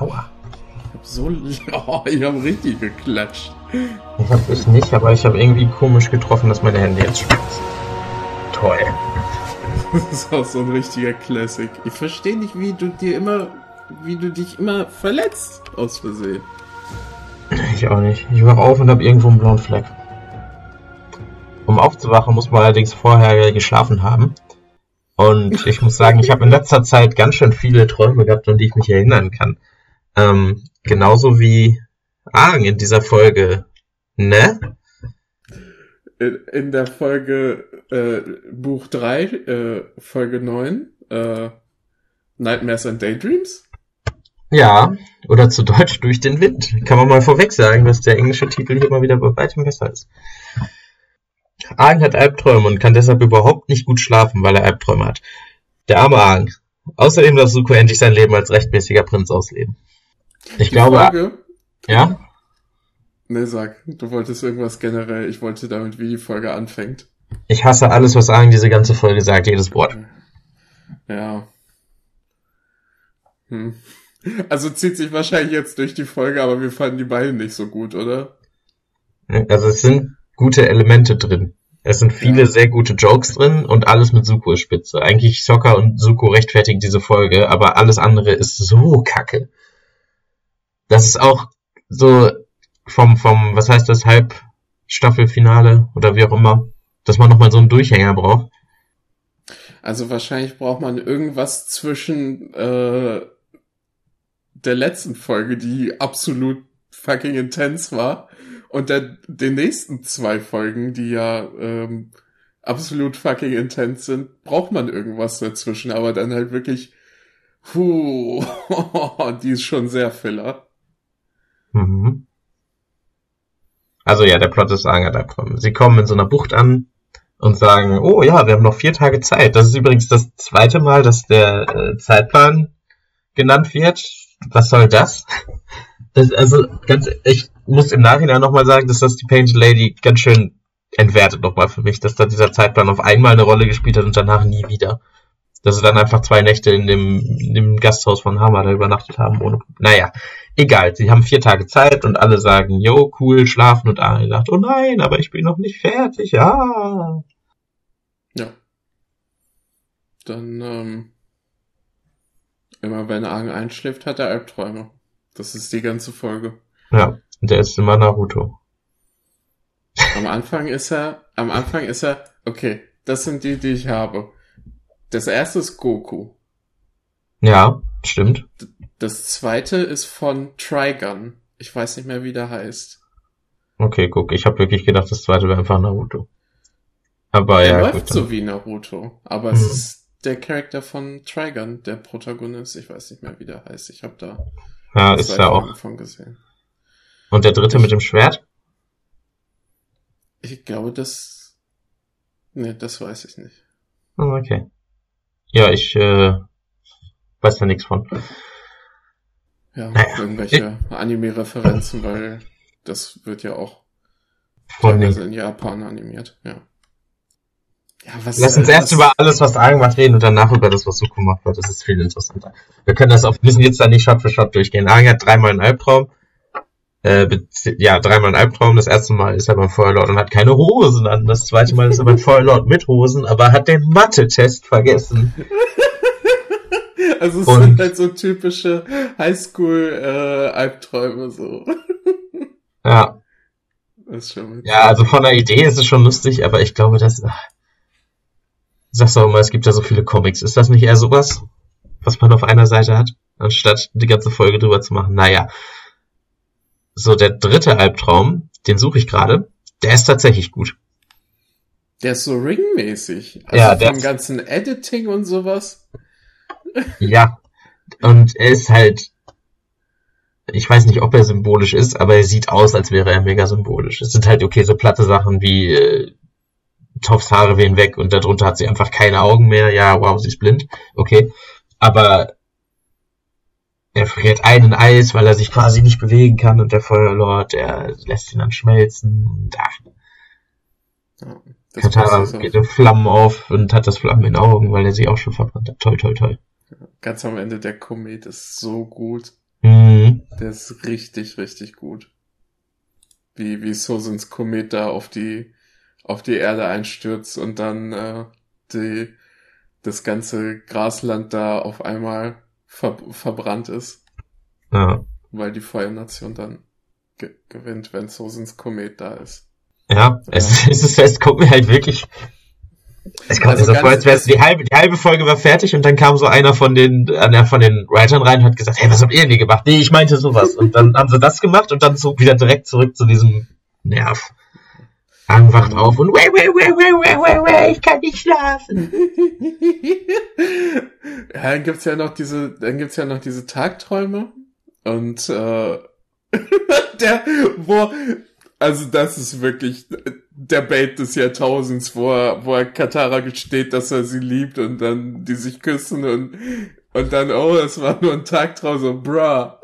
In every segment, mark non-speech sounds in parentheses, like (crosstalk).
Aua. Ich hab so. (laughs) Oh, ich hab richtig geklatscht. Ich hab ich nicht, aber ich habe irgendwie komisch getroffen, dass meine Hände jetzt schmerzen. Toll. Das ist auch so ein richtiger Classic. Ich verstehe nicht, wie du dir immer. wie du dich immer verletzt aus Versehen. Ich auch nicht. Ich wach auf und habe irgendwo einen blauen Fleck. Um aufzuwachen, muss man allerdings vorher geschlafen haben. Und ich muss sagen, ich habe in letzter Zeit ganz schön viele Träume gehabt, an die ich mich erinnern kann. Ähm, genauso wie Argen in dieser Folge. Ne? In, in der Folge äh, Buch 3, äh, Folge 9, äh, Nightmares and Daydreams? Ja, oder zu Deutsch durch den Wind. Kann man mal vorweg sagen, dass der englische Titel hier mal wieder bei weitem besser ist. Aang hat Albträume und kann deshalb überhaupt nicht gut schlafen, weil er Albträume hat. Der arme Aang. Außerdem darf Suko endlich sein Leben als rechtmäßiger Prinz ausleben. Ich Die glaube, Folge, ja? Ne, sag, du wolltest irgendwas generell. Ich wollte damit, wie die Folge anfängt. Ich hasse alles, was Aang diese ganze Folge sagt, jedes Wort. Ja. Hm. Also zieht sich wahrscheinlich jetzt durch die Folge, aber wir fanden die beiden nicht so gut, oder? Also es sind gute Elemente drin. Es sind viele Ja. sehr gute Jokes drin und alles mit Suko ist spitze. Eigentlich Sokka und Suko rechtfertigen diese Folge, aber alles andere ist so kacke. Das ist auch so vom, vom, was heißt das, Halbstaffelfinale oder wie auch immer, dass man nochmal so einen Durchhänger braucht. Also wahrscheinlich braucht man irgendwas zwischen äh, der letzten Folge, die absolut fucking intens war, und der, den nächsten zwei Folgen, die ja ähm, absolut fucking intens sind, braucht man irgendwas dazwischen, aber dann halt wirklich, puh, (laughs) die ist schon sehr Filler. Mhm. Also ja, der Plot ist Aang Sie kommen in so einer Bucht an und sagen, oh ja, wir haben noch vier Tage Zeit. Das ist übrigens das zweite Mal, dass der äh, Zeitplan genannt wird. Was soll das? (laughs) das also ganz, ich muss im Nachhinein nochmal sagen, dass das die Painted Lady ganz schön entwertet nochmal für mich, dass da dieser Zeitplan auf einmal eine Rolle gespielt hat und danach nie wieder. Dass sie dann einfach zwei Nächte in dem, in dem Gasthaus von Hamada übernachtet haben. Ohne, naja, egal. Sie haben vier Tage Zeit und alle sagen, yo, cool, schlafen. Und Ari sagt, oh nein, aber ich bin noch nicht fertig. Ja. Ja. Dann, ähm, immer wenn Aang einschläft, hat er Albträume. Das ist die ganze Folge. Ja, und der ist immer Naruto. Am Anfang ist er, am Anfang ist er, okay, das sind die, die ich habe. Das erste ist Goku. Ja, stimmt. Das zweite ist von Trigun. Ich weiß nicht mehr, wie der heißt. Okay, guck, ich habe wirklich gedacht, das zweite wäre einfach Naruto. Aber Er ja, läuft gut, so wie Naruto, aber es Mhm. ist der Charakter von Trigun, der Protagonist. Ich weiß nicht mehr, wie der heißt. Ich habe da ja, ist ja auch. Von gesehen. Und der dritte mit dem Schwert? Ich glaube, das. Nee, das weiß ich nicht. Oh, okay. Ja, ich äh, weiß da nichts von. Ja, Naja. irgendwelche Anime-Referenzen, weil das wird ja auch Von teilweise in Japan animiert. Ja. Ja, was Lass uns was- erst über alles, was Aang macht, reden und danach über das, was Suko gemacht wird. Das ist viel interessanter. Wir können das auf, müssen jetzt da nicht Shot für Shot durchgehen. Aang hat dreimal einen Albtraum. Äh, ja, dreimal einen Albtraum. Das erste Mal ist er beim Feuerlord und hat keine Hosen an. Das zweite Mal ist er beim (laughs) Feuerlord mit Hosen, aber hat den Mathe-Test vergessen. (laughs) Also es Und- sind halt so typische Highschool-Albträume so. (laughs) Ja, Das ist schon ja, also von der Idee ist es schon lustig, aber ich glaube, das, ach, sagst du auch immer, es gibt ja so viele Comics. Ist das nicht eher sowas, was man auf einer Seite hat, anstatt die ganze Folge drüber zu machen? Naja. So, der dritte Albtraum, den suche ich gerade, der ist tatsächlich gut. Der ist so ringmäßig. Also Ja, vom ganzen Editing und sowas. Ja. Und er ist halt, ich weiß nicht, ob er symbolisch ist, aber er sieht aus, als wäre er mega symbolisch. Es sind halt, okay, so platte Sachen wie, äh, Toffs Haare wehen weg und darunter hat sie einfach keine Augen mehr. Ja, wow, sie ist blind. Okay. Aber er friert einen Eis, weil er sich quasi nicht bewegen kann und der Feuerlord, der lässt ihn dann schmelzen. Und, ach, Ja, Katara geht in Flammen auf und hat das Flammen in Augen, weil er sie auch schon verbrannt hat. Toll, toll, toll. Ganz am Ende der Komet ist so gut. Mhm. Der ist richtig, richtig gut. Wie, wie Sosens Komet da auf die, auf die Erde einstürzt und dann äh, die, das ganze Grasland da auf einmal ver verbrannt ist. Ja. Weil die Feuernation dann ge gewinnt, wenn Sosens Komet da ist. Ja, es, (laughs) es, ist, es kommt mir halt wirklich. Es kommt Also so vor, als wär's, die halbe, die halbe Folge war fertig und dann kam so einer von den, einer von den Writern rein und hat gesagt, hey, was habt ihr denn hier gemacht? Nee, ich meinte sowas. Und dann haben sie das gemacht und dann so wieder direkt zurück zu diesem Nerv. Ang wacht auf und wait, wait, wait, wait, wait, wait, wait, ich kann nicht schlafen. ja, dann gibt's ja noch diese, dann gibt's ja noch diese Tagträume und äh, (laughs) der, wo, also das ist wirklich der Bait des Jahrtausends, wo er, wo er Katara gesteht, dass er sie liebt und dann die sich küssen und und dann, oh, es war nur ein Tagtraum, so, bruh. (laughs)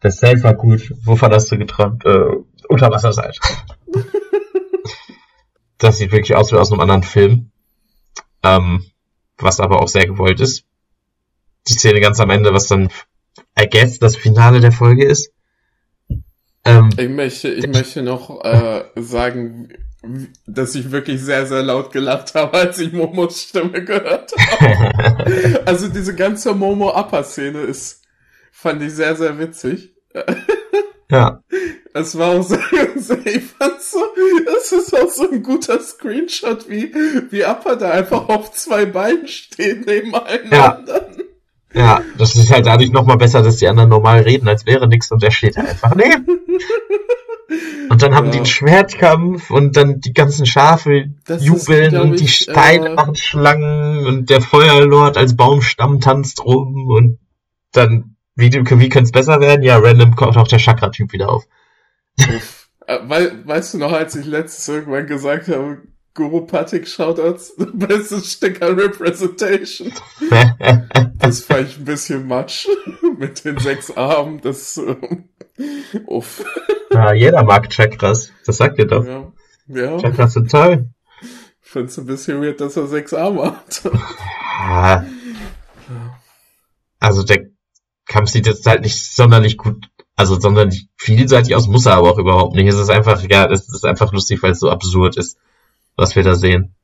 Das Safe war gut. Wovon hast du geträumt? Äh, Unterwasserseite. (laughs) das sieht wirklich aus wie aus einem anderen Film. Ähm, was aber auch sehr gewollt ist. Die Szene ganz am Ende, was dann, I guess, das Finale der Folge ist. Ähm, Ich möchte, ich möchte noch äh, sagen, dass ich wirklich sehr, sehr laut gelacht habe, als ich Momos Stimme gehört habe. (laughs) Also diese ganze Momo-Upper-Szene ist, fand ich sehr, sehr witzig. ja, (laughs) Es war auch so, ich fand so, es ist auch so ein guter Screenshot, wie, wie Upper da einfach auf zwei Beinen steht nebeneinander. ja, (laughs) das ist halt dadurch nochmal besser, dass die anderen normal reden, als wäre nichts und der steht da einfach neben. (laughs) Und dann haben Ja. die einen Schwertkampf und dann die ganzen Schafe Das ist, jubeln glaub und die ich, Steine äh, machen Schlangen und der Feuerlord als Baumstamm tanzt rum und dann, wie, wie könnte es besser werden? Ja, random kommt auch der Chakra-Typ wieder auf. Äh, Wei weißt du noch, als ich letztes irgendwann gesagt habe, Guru Patik Shoutouts, (laughs) bestes Stück an Representation. (laughs) Das fand ich ein bisschen matsch (laughs) mit den sechs Armen. Das, ähm, uff. ja, jeder mag Chakras, das sagt ihr doch. Ja, ja. Chakras sind toll. Find's ein bisschen weird, dass er sechs Arme hat. Ja. Also der Kampf sieht jetzt halt nicht sonderlich gut, also sonderlich vielseitig aus, muss er aber auch überhaupt nicht. Es ist einfach, ja, es ist einfach lustig, weil es so absurd ist, was wir da sehen.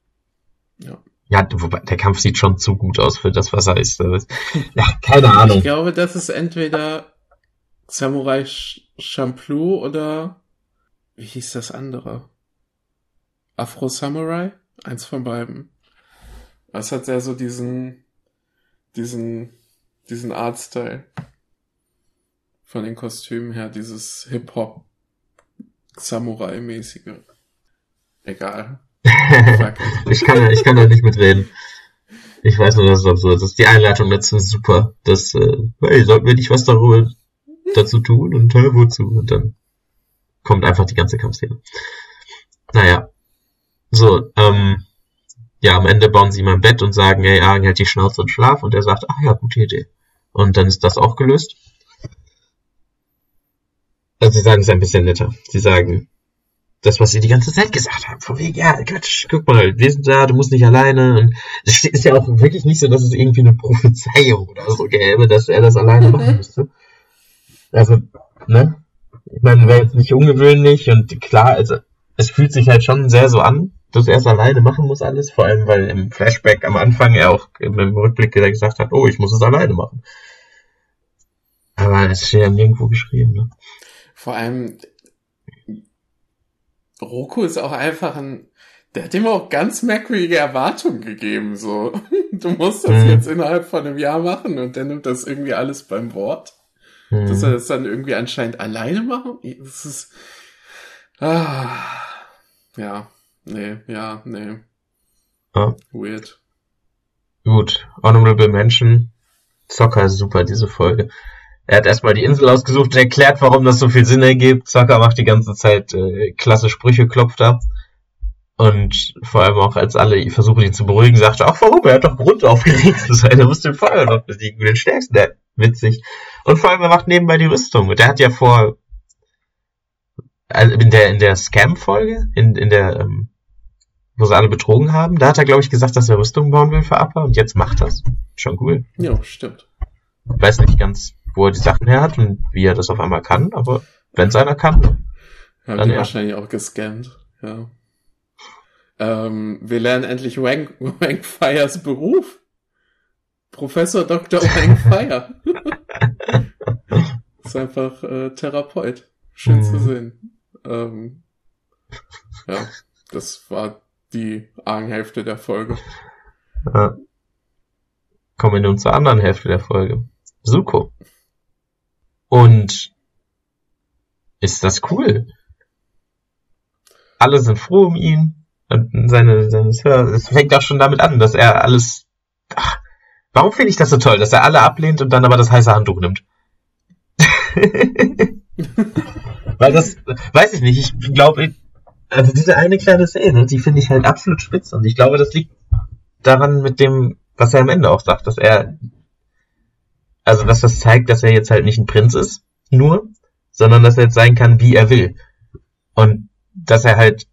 Ja. Ja, wobei, der Kampf sieht schon zu gut aus für das, was er ist. (laughs) Ja, keine Ahnung. Ich glaube, das ist entweder Samurai Ch- Champloo oder wie hieß das andere? Afro Samurai? Eins von beiden. Das hat sehr so diesen, diesen, diesen Artstyle. Von den Kostümen her, dieses Hip-Hop Samurai-mäßige. Egal. Ich kann, ich kann da nicht mitreden. Ich weiß nur, dass es absurd ist. Die Einleitung dazu ist super. Das, äh, hey, sollten wir nicht was darüber dazu tun und äh, wozu? Und dann kommt einfach die ganze Kampfszene. Naja. So, ähm, ja, am Ende bauen sie ihm ein Bett und sagen, hey, Argen hält die Schnauze und schlaf. Und er sagt, ach ja, gute Idee. Und dann ist das auch gelöst. Also sie sagen es ein bisschen netter. Sie sagen, das, was sie die ganze Zeit gesagt haben. Von wegen, ja, Quatsch, guck mal, wir sind da, du musst nicht alleine. Und es ist ja auch wirklich nicht so, dass es irgendwie eine Prophezeiung oder so gäbe, dass er das alleine machen (laughs) müsste. Also, ne? Ich meine, wäre jetzt nicht ungewöhnlich und klar, also, es fühlt sich halt schon sehr so an, dass er es alleine machen muss alles, vor allem, weil im Flashback am Anfang er auch im Rückblick wieder gesagt hat, oh, ich muss es alleine machen. Aber es steht ja nirgendwo geschrieben, ne? Vor allem, Roku ist auch einfach ein, der hat ihm auch ganz merkwürdige Erwartungen gegeben, so. (laughs) Du musst das Mhm. jetzt innerhalb von einem Jahr machen und der nimmt das irgendwie alles beim Wort. Hm. Dass er das dann irgendwie anscheinend alleine machen? Das ist, ah, ja, nee, ja, nee. Ja. Weird. Gut, Honorable Mention. Zocker ist super, diese Folge. Er hat erstmal die Insel ausgesucht und erklärt, warum das so viel Sinn ergibt. Zocker macht die ganze Zeit äh, klasse Sprüche, klopft ab. Und vor allem auch, als alle versuchen, ihn zu beruhigen, sagt er, ach warum, er hat doch Grund aufgeregt zu sein, er muss den Feuer noch besiegen, den stärksten, der witzig. Und vor allem, er macht nebenbei die Rüstung. Und der hat ja vor, also in der, in der Scam-Folge, in, in der, ähm, wo sie alle betrogen haben, da hat er, glaube ich, gesagt, dass er Rüstung bauen will für Appa und jetzt macht das. Schon cool. Ja, stimmt. Weiß nicht ganz, wo er die Sachen her hat und wie er das auf einmal kann, aber wenn es einer kann, Haben Dann die ja. wahrscheinlich auch gescannt, ja. Ähm, wir lernen endlich Wang, (laughs) Wang Fires Beruf. Professor Dr. (laughs) Wang Fire. (laughs) ist einfach äh, Therapeut. Schön Mhm. zu sehen. Ähm, ja, das war die Argenhälfte der Folge. Ja. Kommen wir nun zur anderen Hälfte der Folge. Suko. Und ist das cool? Alle sind froh um ihn. Und seine, seine, es fängt auch schon damit an, dass er alles. Ach, warum finde ich das so toll, dass er alle ablehnt und dann aber das heiße Handtuch nimmt? (laughs) Weil das, weiß ich nicht, ich glaube, also diese eine kleine Szene, die finde ich halt absolut spitze und ich glaube, das liegt daran mit dem, was er am Ende auch sagt, dass er, also dass das zeigt, dass er jetzt halt nicht ein Prinz ist, nur, sondern dass er jetzt sein kann, wie er will. Und dass er halt,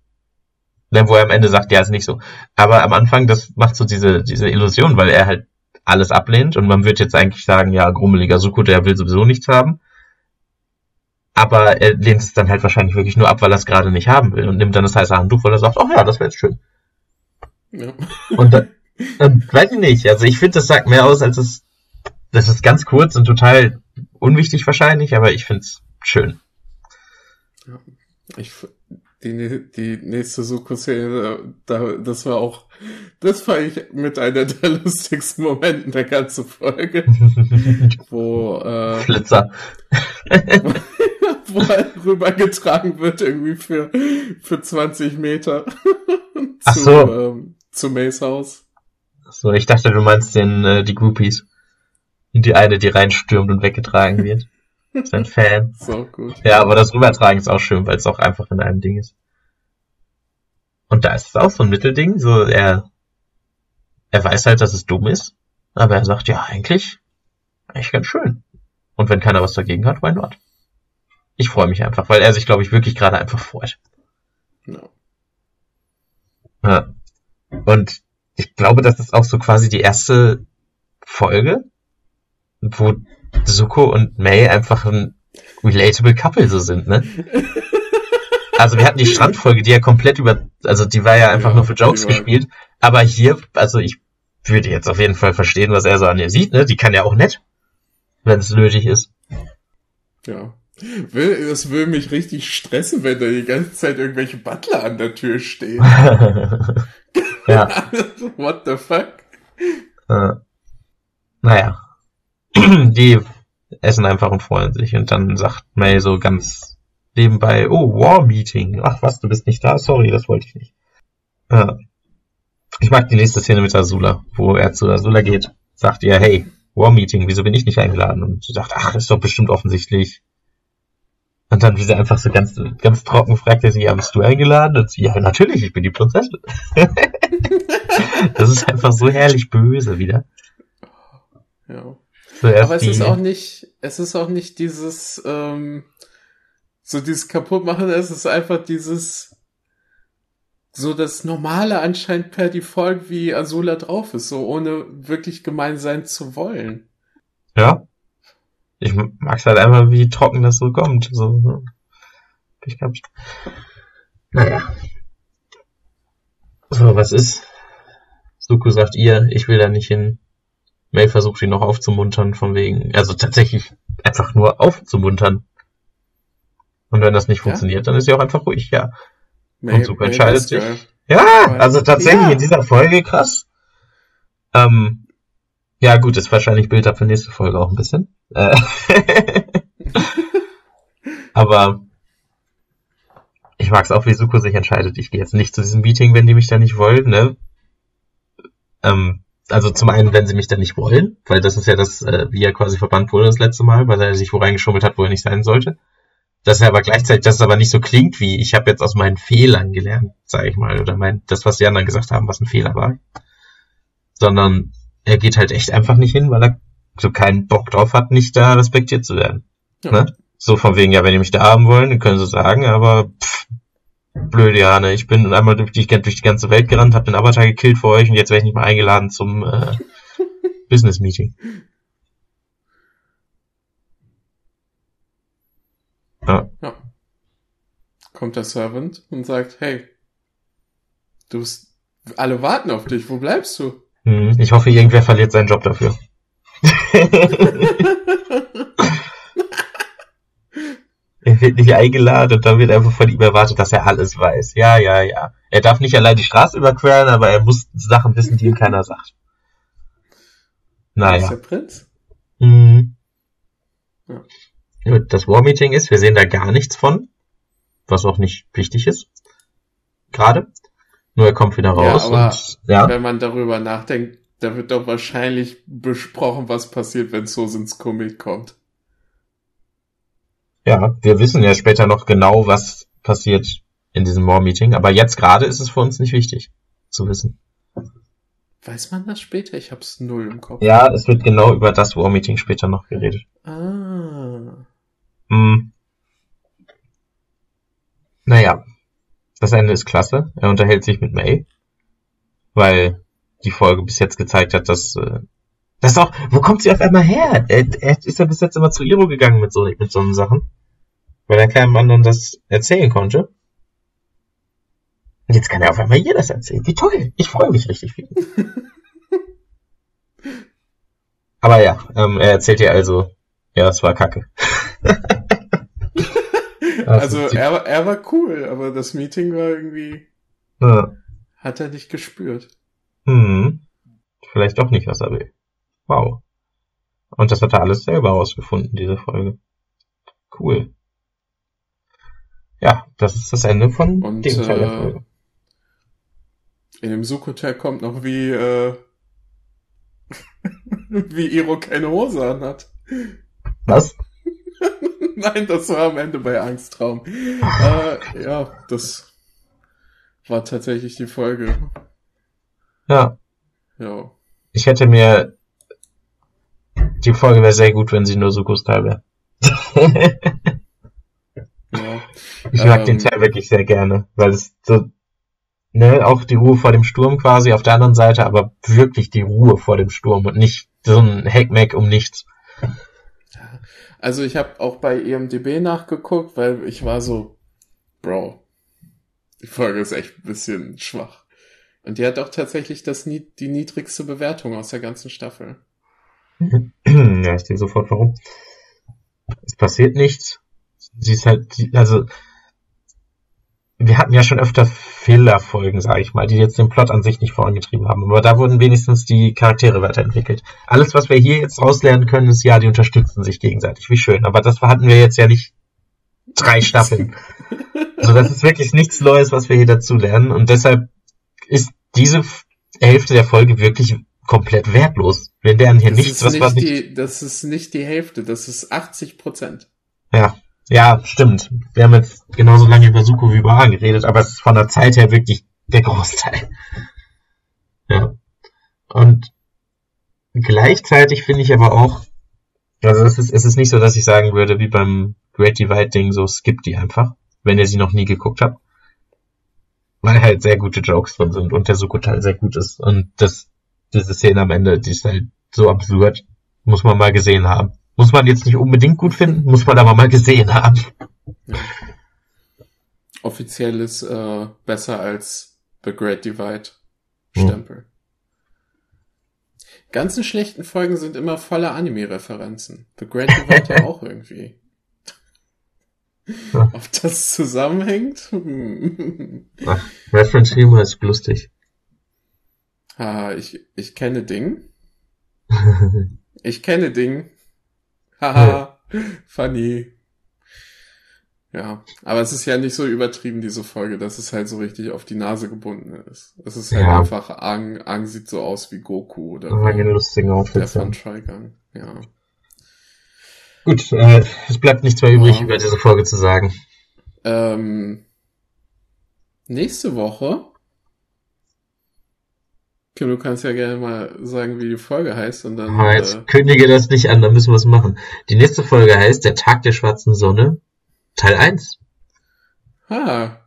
wo er am Ende sagt, ja, ist nicht so. Aber am Anfang, das macht so diese, diese Illusion, weil er halt alles ablehnt und man wird jetzt eigentlich sagen, ja, grummeliger Suko, der will sowieso nichts haben. Aber er lehnt es dann halt wahrscheinlich wirklich nur ab, weil er es gerade nicht haben will und nimmt dann das heiße Handtuch, weil er sagt, oh ja, das wäre jetzt schön. Ja. Und dann, dann weiß ich nicht. Also ich finde, das sagt mehr aus, als es. Das ist ganz kurz und total unwichtig wahrscheinlich, aber ich finde es schön. Ich, die, die nächste Suko-Szene, da, das war auch, das fand ich mit einer der (laughs) lustigsten Momenten der ganzen Folge, (laughs) wo, äh, Flitzer. (laughs) wo er rübergetragen wird irgendwie für, für 20 Meter Ach zu, so. ähm, zu Mays Haus. So, ich dachte, du meinst den, äh, die Groupies. Und die eine, die reinstürmt und weggetragen wird. (laughs) Ist ein Fan. So gut. Ja, aber das Rübertragen ist auch schön, weil es auch einfach in einem Ding ist. Und da ist es auch so ein Mittelding, so er, er weiß halt, dass es dumm ist, aber er sagt, ja, eigentlich, eigentlich ganz schön. Und wenn keiner was dagegen hat, why not? Ich freue mich einfach, weil er sich, glaube ich, wirklich gerade einfach freut. Ja. Ja. Und ich glaube, das ist auch so quasi die erste Folge, wo Suko und May einfach ein relatable Couple so sind, ne? (laughs) Also wir hatten die Strandfolge, die ja komplett über, also die war ja einfach Ja, nur für Jokes gespielt, aber hier, also ich würde jetzt auf jeden Fall verstehen, was er so an ihr sieht, ne? Die kann ja auch nett, wenn es nötig ist. Ja. Will, es will mich richtig stressen, wenn da die ganze Zeit irgendwelche Butler an der Tür stehen. (laughs) ja. (laughs) What the fuck? Äh, naja. (clears throat) Die essen einfach und freuen sich. Und dann sagt May so ganz nebenbei, oh, War Meeting. Ach was, du bist nicht da? Sorry, das wollte ich nicht. Ja. Ich mag die nächste Szene mit Azula, wo er zu Azula geht, sagt ihr, hey, War Meeting, wieso bin ich nicht eingeladen? Und sie sagt, ach, ist doch bestimmt offensichtlich. Und dann, wie sie einfach so ganz, ganz trocken fragt er sie, ja, bist du eingeladen? Und sie, ja, natürlich, ich bin die Prinzessin. (laughs) das ist einfach so herrlich böse wieder. Ja. Zuerst Aber es die, ist auch nicht, es ist auch nicht dieses, ähm, so dieses kaputtmachen, es ist einfach dieses, so das Normale anscheinend per Default, wie Azula drauf ist, so ohne wirklich gemein sein zu wollen. Ja. Ich mag's halt einfach, wie trocken das so kommt. So, ne? Ich glaub, naja. So, was ist? Suku sagt ihr, ich will da nicht hin. May versucht ihn noch aufzumuntern, von wegen, also tatsächlich einfach nur aufzumuntern. Und wenn das nicht Ja. funktioniert, dann ist sie auch einfach ruhig, ja. May, Suko entscheidet sich. Ja, also tatsächlich Ja. in dieser Folge krass. Ähm, ja, gut, ist wahrscheinlich Bild ab für nächste Folge auch ein bisschen. Äh, (laughs) Aber ich mag es auch, wie Suko sich entscheidet. Ich gehe jetzt nicht zu diesem Meeting, wenn die mich da nicht wollen, ne? Ähm, also zum einen, wenn sie mich da nicht wollen, weil das ist ja das, äh, wie er quasi verbannt wurde das letzte Mal, weil er sich wo reingeschummelt hat, wo er nicht sein sollte. Dass er aber gleichzeitig, dass es aber nicht so klingt wie, ich habe jetzt aus meinen Fehlern gelernt, sage ich mal, oder mein, das, was die anderen gesagt haben, was ein Fehler war. Sondern er geht halt echt einfach nicht hin, weil er so keinen Bock drauf hat, nicht da respektiert zu werden. Ja. Ne? So von wegen, ja, wenn die mich da haben wollen, dann können sie sagen, aber pff, blöde Jane. Ich bin einmal durch die, durch die ganze Welt gerannt, habe den Avatar gekillt für euch und jetzt werde ich nicht mehr eingeladen zum äh, (laughs) Business Meeting. Ja. ja. Kommt der Servant und sagt, hey, du bist, alle warten auf dich, wo bleibst du? Hm, ich hoffe, irgendwer verliert seinen Job dafür. (laughs) (laughs) er wird nicht eingeladen und dann wird einfach von ihm erwartet, dass er alles weiß. Ja, ja, ja. Er darf nicht allein die Straße überqueren, aber er muss Sachen wissen, die ihm keiner sagt. Naja. Ist der Prinz? Mhm. Ja. Das War Meeting ist, wir sehen da gar nichts von, was auch nicht wichtig ist. Gerade. Nur er kommt wieder raus ja, aber und ja. wenn man darüber nachdenkt, da wird doch wahrscheinlich besprochen, was passiert, wenn Sosins Comic kommt. Ja, wir wissen ja später noch genau, was passiert in diesem War Meeting, aber jetzt gerade ist es für uns nicht wichtig zu wissen. Weiß man das später? Ich hab's null im Kopf. Ja, es wird genau über das War Meeting später noch geredet. Ah. Hm. Naja, das Ende ist klasse. Er unterhält sich mit May, weil die Folge bis jetzt gezeigt hat, dass äh, das auch, wo kommt sie auf einmal her? Er, er ist ja bis jetzt immer zu Iro gegangen mit so mit so Sachen, weil er keinem anderen das erzählen konnte. Und jetzt kann er auf einmal ihr das erzählen. Wie toll! Ich freue mich richtig viel. (laughs) Aber ja, ähm, er erzählt ihr also, ja, es war Kacke. (laughs) also er, er war cool, aber das Meeting war irgendwie, Ja. hat er nicht gespürt. Hm. Vielleicht doch nicht, was er will. Wow. Und das hat er alles selber rausgefunden, diese Folge. Cool. Ja, das ist das Ende von Und, dem Teil der äh, Folge. In dem Suk-Hotel kommt noch wie, äh, (laughs) wie Iro keine Hose anhat. Was? (laughs) Nein, das war am Ende bei Angsttraum. äh, ja, das war tatsächlich die Folge. Ja, Ja. ich hätte mir die Folge wäre sehr gut, wenn sie nur Sukus Teil wäre. (laughs) ja. Ich mag den Ähm. Teil wirklich sehr gerne, weil es so, ne, auch die Ruhe vor dem Sturm quasi auf der anderen Seite, aber wirklich die Ruhe vor dem Sturm und nicht so ein Hackmack um nichts. Also ich habe auch bei EMDB nachgeguckt, weil ich war so, Bro, die Folge ist echt ein bisschen schwach. Und die hat auch tatsächlich das, die niedrigste Bewertung aus der ganzen Staffel. (clears throat) ja, ich sehe sofort warum. Es passiert nichts. Sie ist halt, also, wir hatten ja schon öfter Fehlerfolgen, sage ich mal, die jetzt den Plot an sich nicht vorangetrieben haben. Aber da wurden wenigstens die Charaktere weiterentwickelt. Alles, was wir hier jetzt rauslernen können, ist ja, die unterstützen sich gegenseitig. Wie schön. Aber das hatten wir jetzt ja nicht drei (laughs) Staffeln. Also das ist wirklich nichts Neues, was wir hier dazu lernen. Und deshalb ist diese Hälfte der Folge wirklich komplett wertlos. Wir lernen hier Das nichts, was wir nicht nicht die, das ist nicht die Hälfte, das ist 80 Prozent. Ja, ja, stimmt. Wir haben jetzt genauso lange über Suko wie über Aang geredet, aber es ist von der Zeit her wirklich der Großteil. Ja. Und gleichzeitig finde ich aber auch, also es ist, es ist nicht so, dass ich sagen würde, wie beim Great Divide Ding, so skippt die einfach, wenn ihr sie noch nie geguckt habt. Weil halt sehr gute Jokes drin sind und der Suko-Teil sehr gut ist. Und das, diese Szene am Ende, die ist halt so absurd, muss man mal gesehen haben. Muss man jetzt nicht unbedingt gut finden, muss man aber mal gesehen haben. Offiziell ist äh, besser als The Great Divide Hm. Stempel. Ganzen schlechten Folgen sind immer voller Anime-Referenzen. The Great Divide ja auch irgendwie. Ja. Ob das zusammenhängt? Hm. Reference Humor ist lustig. ah, ich, ich kenne Ding. (laughs) Ich kenne Ding. Haha, funny. Ja, aber es ist ja nicht so übertrieben, diese Folge, dass es halt so richtig auf die Nase gebunden ist. Es ist halt Ja. einfach, Ang, Ang sieht so aus wie Goku oder Aber wie der von Ja. Trigun. Ja. Gut, äh, es bleibt nichts mehr übrig, Ja. über diese Folge zu sagen. Ähm, nächste Woche. Kim, du kannst ja gerne mal sagen, wie die Folge heißt und dann. Aber jetzt Äh, kündige das nicht an, dann müssen wir es machen. Die nächste Folge heißt Der Tag der schwarzen Sonne, Teil 1. ah,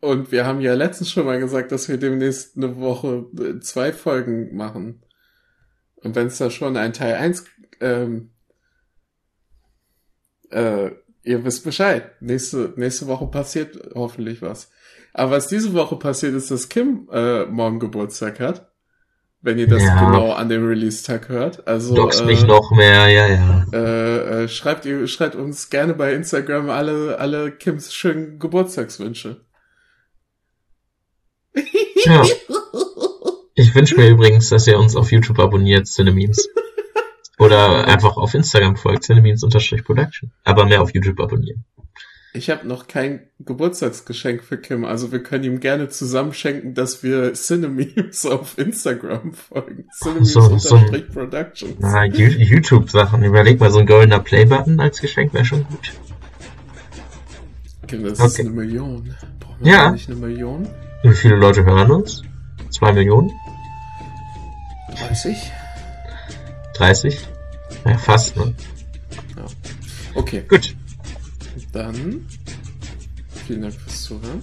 und wir haben ja letztens schon mal gesagt, dass wir demnächst eine Woche äh, zwei Folgen machen. Und wenn es da schon ein Teil 1 ähm, äh, ihr wisst Bescheid. Nächste, nächste Woche passiert hoffentlich was. Aber was diese Woche passiert ist, dass Kim äh, morgen Geburtstag hat. Wenn ihr das Ja. genau an dem Release-Tag hört. Also Dox äh, mich noch mehr, ja, ja. äh, äh, schreibt ihr, schreibt uns gerne bei Instagram alle, alle Kims schönen Geburtstagswünsche. Ja. (laughs) Ich wünsche mir übrigens, dass ihr uns auf YouTube abonniert, Cinememes. Oder (laughs) einfach auf Instagram folgt, cinememes-production. Aber mehr auf YouTube abonnieren. Ich habe noch kein Geburtstagsgeschenk für Kim, also wir können ihm gerne zusammenschenken, dass wir Cinememes auf Instagram folgen. so- so- Cinememes-Productions. Na, YouTube-Sachen. Überleg mal, so ein goldener Play-Button als Geschenk wäre schon gut. Kim, das ist Okay. eine Million. Brauchen wir Ja. nicht eine Million? Wie viele Leute hören uns? Zwei Millionen? 30? 30? Ja, fast, ne? Okay, Gut. Dann vielen Dank fürs Zuhören.